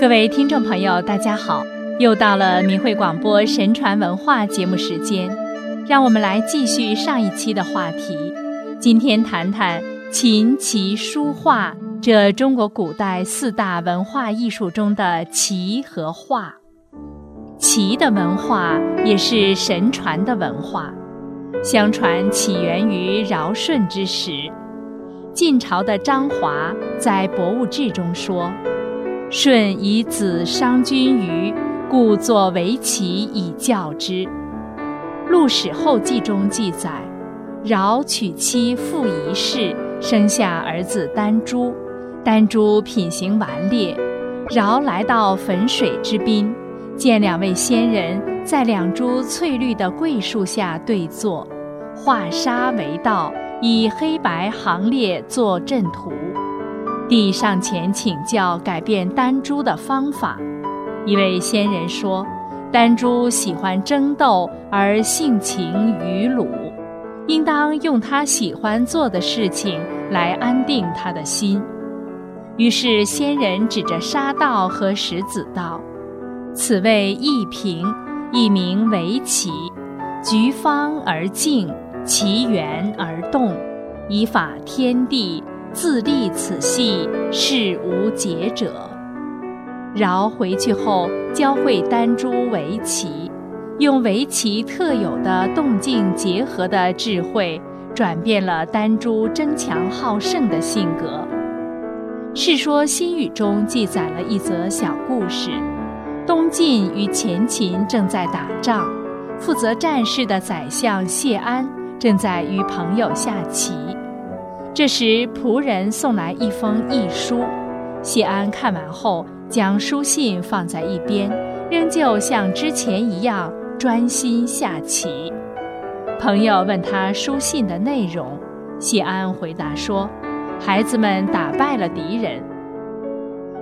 各位听众朋友，大家好！又到了明慧广播神传文化节目时间，让我们来继续上一期的话题。今天谈谈琴棋书画这中国古代四大文化艺术中的棋和画。棋的文化也是神传的文化，相传起源于尧舜之时。晋朝的张华在《博物志》中说。舜以子商君虞，故作围棋以教之。《陆史后记》中记载，尧娶妻傅仪氏，生下儿子丹朱。丹朱品行顽劣，尧来到汾水之滨，见两位仙人在两株翠绿的桂树下对坐，画沙为道，以黑白行列作阵图。帝上前请教改变丹珠的方法，一位仙人说：“丹珠喜欢争斗而性情愚鲁，应当用他喜欢做的事情来安定他的心。”于是仙人指着沙道和石子道：“此谓一平，一名为棋，局方而静，其圆而动，以法天地。”自立此系，是无解者。尧回去后，教会丹朱围棋，用围棋特有的动静结合的智慧，转变了丹朱争强好胜的性格。《世说新语》中记载了一则小故事：东晋与前秦正在打仗，负责战事的宰相谢安正在与朋友下棋。这时，仆人送来一封遗书，谢安看完后，将书信放在一边，仍旧像之前一样专心下棋。朋友问他书信的内容，谢安回答说：“孩子们打败了敌人。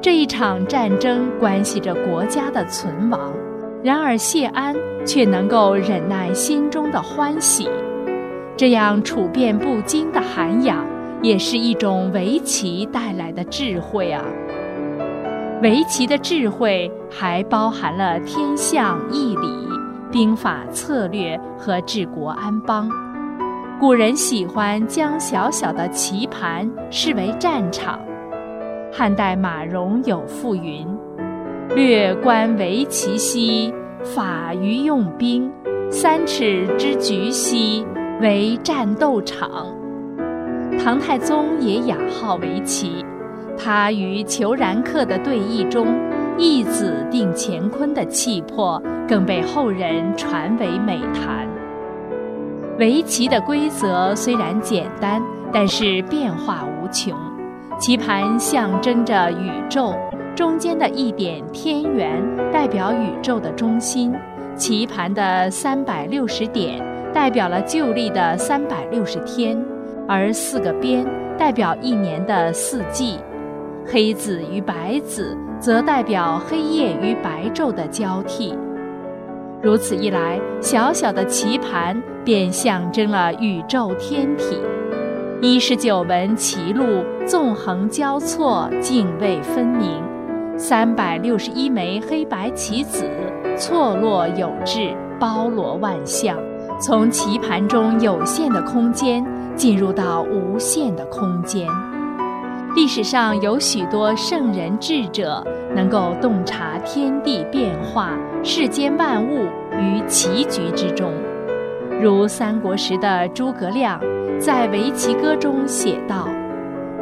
这一场战争关系着国家的存亡，然而谢安却能够忍耐心中的欢喜。”这样处变不惊的涵养，也是一种围棋带来的智慧啊！围棋的智慧还包含了天象、义理、兵法策略和治国安邦。古人喜欢将小小的棋盘视为战场。汉代马融有赋云：“略观围棋兮，法于用兵；三尺之局兮。”为战斗场，唐太宗也雅号围棋。他与裘然客的对弈中，一子定乾坤的气魄，更被后人传为美谈。围棋的规则虽然简单，但是变化无穷。棋盘象征着宇宙，中间的一点天元代表宇宙的中心。棋盘的三百六十点。代表了旧历的三百六十天，而四个边代表一年的四季，黑子与白子则代表黑夜与白昼的交替。如此一来，小小的棋盘便象征了宇宙天体。一十九纹棋路纵横交错，泾渭分明；三百六十一枚黑白棋子错落有致，包罗万象。从棋盘中有限的空间进入到无限的空间，历史上有许多圣人智者能够洞察天地变化、世间万物于棋局之中，如三国时的诸葛亮在《围棋歌》中写道：“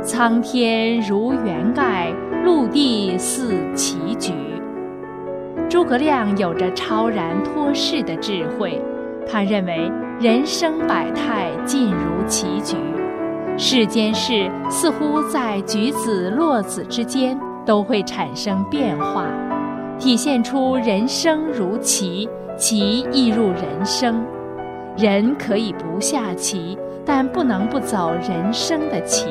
苍天如圆盖，陆地似棋局。”诸葛亮有着超然脱世的智慧。他认为人生百态尽如棋局，世间事似乎在举子落子之间都会产生变化，体现出人生如棋，棋亦入人生。人可以不下棋，但不能不走人生的棋，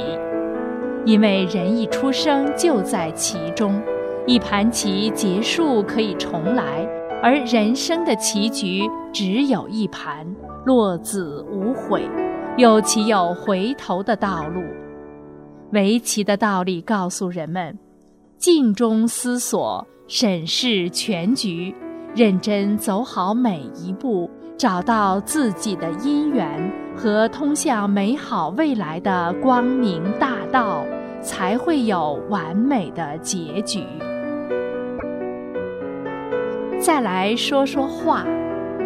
因为人一出生就在其中，一盘棋结束可以重来。而人生的棋局只有一盘，落子无悔，又岂有回头的道路？围棋的道理告诉人们：静中思索，审视全局，认真走好每一步，找到自己的因缘和通向美好未来的光明大道，才会有完美的结局。再来说说画，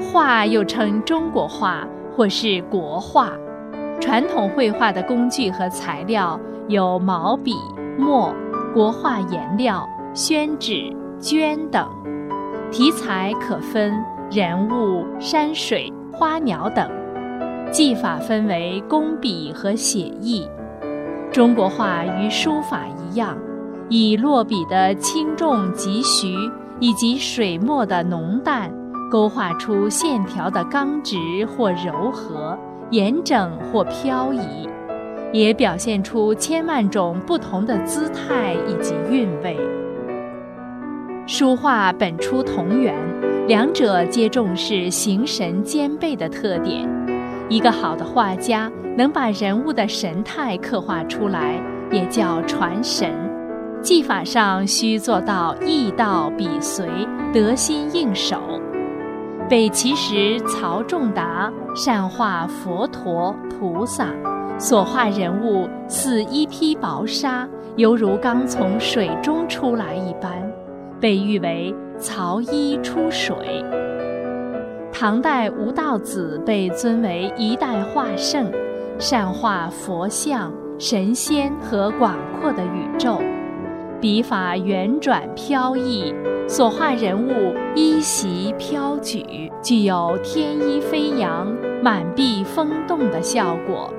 画又称中国画或是国画。传统绘画的工具和材料有毛笔、墨、国画颜料、宣纸、绢等。题材可分人物、山水、花鸟等。技法分为工笔和写意。中国画与书法一样，以落笔的轻重急徐。以及水墨的浓淡，勾画出线条的刚直或柔和、严整或飘逸，也表现出千万种不同的姿态以及韵味。书画本出同源，两者皆重视形神兼备的特点。一个好的画家能把人物的神态刻画出来，也叫传神。技法上需做到意到笔随，得心应手。北齐时，曹仲达善画佛陀、菩萨，所画人物似一披薄纱，犹如刚从水中出来一般，被誉为“曹衣出水”。唐代吴道子被尊为一代画圣，善画佛像、神仙和广阔的宇宙。笔法圆转飘逸，所画人物衣袭飘举，具有天衣飞扬、满壁风动的效果，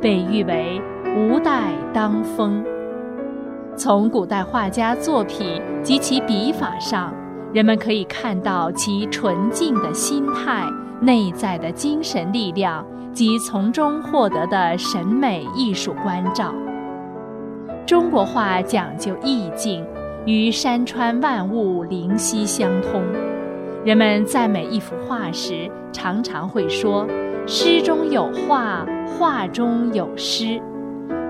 被誉为吴代当风。从古代画家作品及其笔法上，人们可以看到其纯净的心态、内在的精神力量及从中获得的审美艺术关照。中国画讲究意境，与山川万物灵犀相通。人们赞美一幅画时，常常会说：“诗中有画，画中有诗。”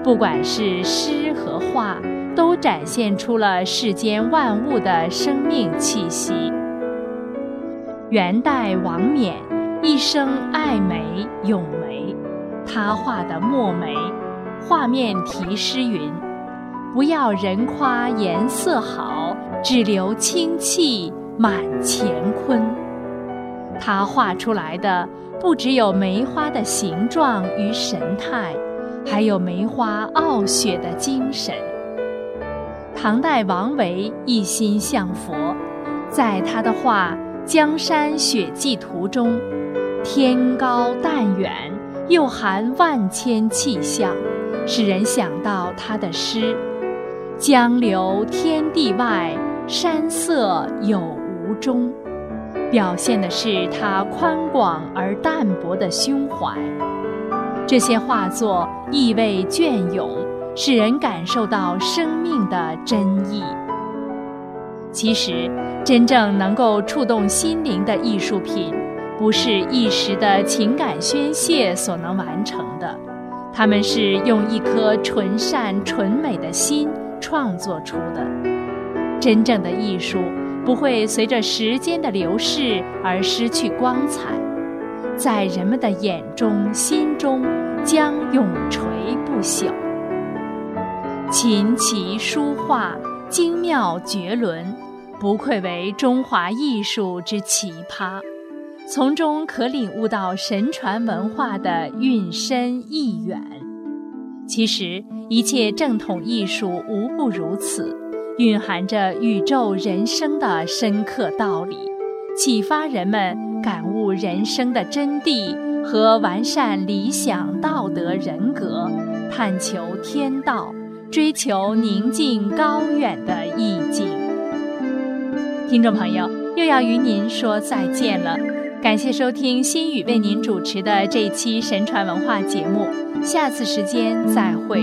不管是诗和画，都展现出了世间万物的生命气息。元代王冕一生爱美咏梅，他画的墨梅，画面题诗云。不要人夸颜色好，只留清气满乾坤。他画出来的不只有梅花的形状与神态，还有梅花傲雪的精神。唐代王维一心向佛，在他的画《江山雪霁图》中，天高淡远，又含万千气象，使人想到他的诗。江流天地外，山色有无中，表现的是他宽广而淡泊的胸怀。这些画作意味隽永，使人感受到生命的真意。其实，真正能够触动心灵的艺术品，不是一时的情感宣泄所能完成的，他们是用一颗纯善纯美的心。创作出的真正的艺术，不会随着时间的流逝而失去光彩，在人们的眼中、心中将永垂不朽。琴棋书画精妙绝伦，不愧为中华艺术之奇葩，从中可领悟到神传文化的蕴深意远。其实，一切正统艺术无不如此，蕴含着宇宙人生的深刻道理，启发人们感悟人生的真谛和完善理想道德人格，探求天道，追求宁静高远的意境。听众朋友，又要与您说再见了。感谢收听心语为您主持的这一期神传文化节目，下次时间再会。